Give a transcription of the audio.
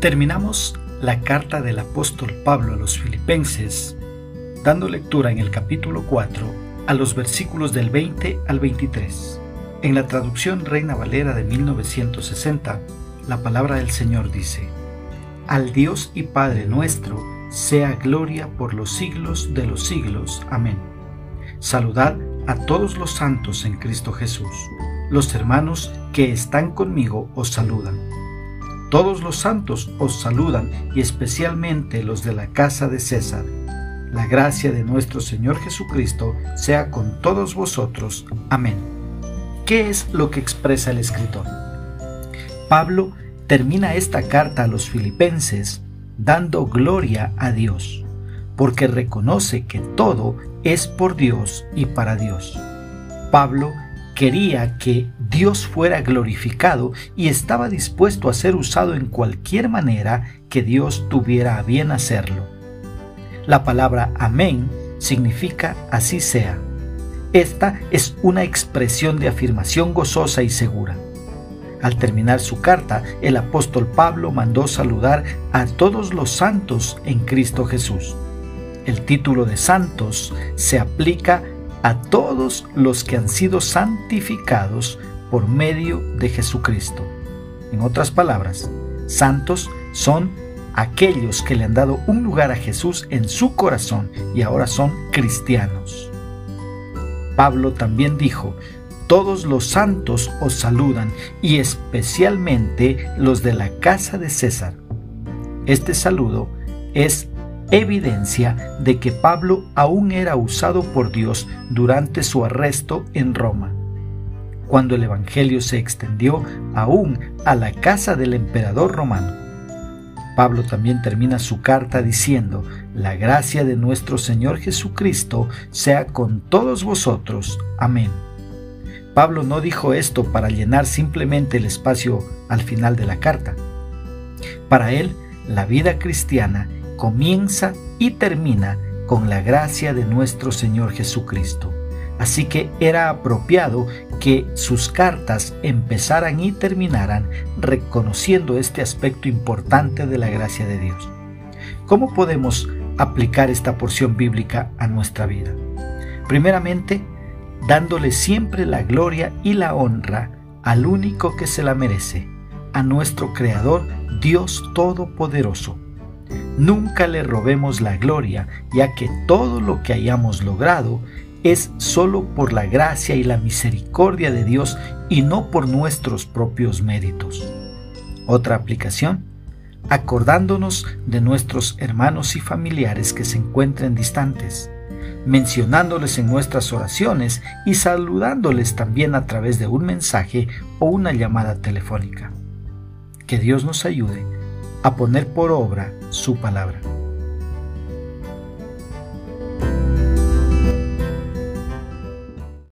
Terminamos la carta del apóstol Pablo a los filipenses dando lectura en el capítulo 4 a los versículos del 20 al 23. En la traducción Reina Valera de 1960, la palabra del Señor dice, Al Dios y Padre nuestro sea gloria por los siglos de los siglos. Amén. Saludad a todos los santos en Cristo Jesús. Los hermanos que están conmigo os saludan. Todos los santos os saludan y especialmente los de la casa de César. La gracia de nuestro Señor Jesucristo sea con todos vosotros. Amén. ¿Qué es lo que expresa el escritor? Pablo termina esta carta a los filipenses dando gloria a Dios, porque reconoce que todo es por Dios y para Dios. Pablo quería que Dios fuera glorificado y estaba dispuesto a ser usado en cualquier manera que Dios tuviera a bien hacerlo. La palabra amén significa así sea. Esta es una expresión de afirmación gozosa y segura. Al terminar su carta, el apóstol Pablo mandó saludar a todos los santos en Cristo Jesús. El título de santos se aplica a todos los que han sido santificados por medio de Jesucristo. En otras palabras, santos son aquellos que le han dado un lugar a Jesús en su corazón y ahora son cristianos. Pablo también dijo, todos los santos os saludan y especialmente los de la casa de César. Este saludo es evidencia de que Pablo aún era usado por Dios durante su arresto en Roma. Cuando el Evangelio se extendió aún a la casa del emperador romano. Pablo también termina su carta diciendo, la gracia de nuestro Señor Jesucristo sea con todos vosotros. Amén. Pablo no dijo esto para llenar simplemente el espacio al final de la carta. Para él, la vida cristiana comienza y termina con la gracia de nuestro Señor Jesucristo. Así que era apropiado que sus cartas empezaran y terminaran reconociendo este aspecto importante de la gracia de Dios. ¿Cómo podemos aplicar esta porción bíblica a nuestra vida? Primeramente, dándole siempre la gloria y la honra al único que se la merece, a nuestro Creador, Dios Todopoderoso Nunca le robemos la gloria, ya que todo lo que hayamos logrado es solo por la gracia y la misericordia de Dios y no por nuestros propios méritos. Otra aplicación, acordándonos de nuestros hermanos y familiares que se encuentren distantes, mencionándoles en nuestras oraciones y saludándoles también a través de un mensaje o una llamada telefónica. Que Dios nos ayude a poner por obra su palabra.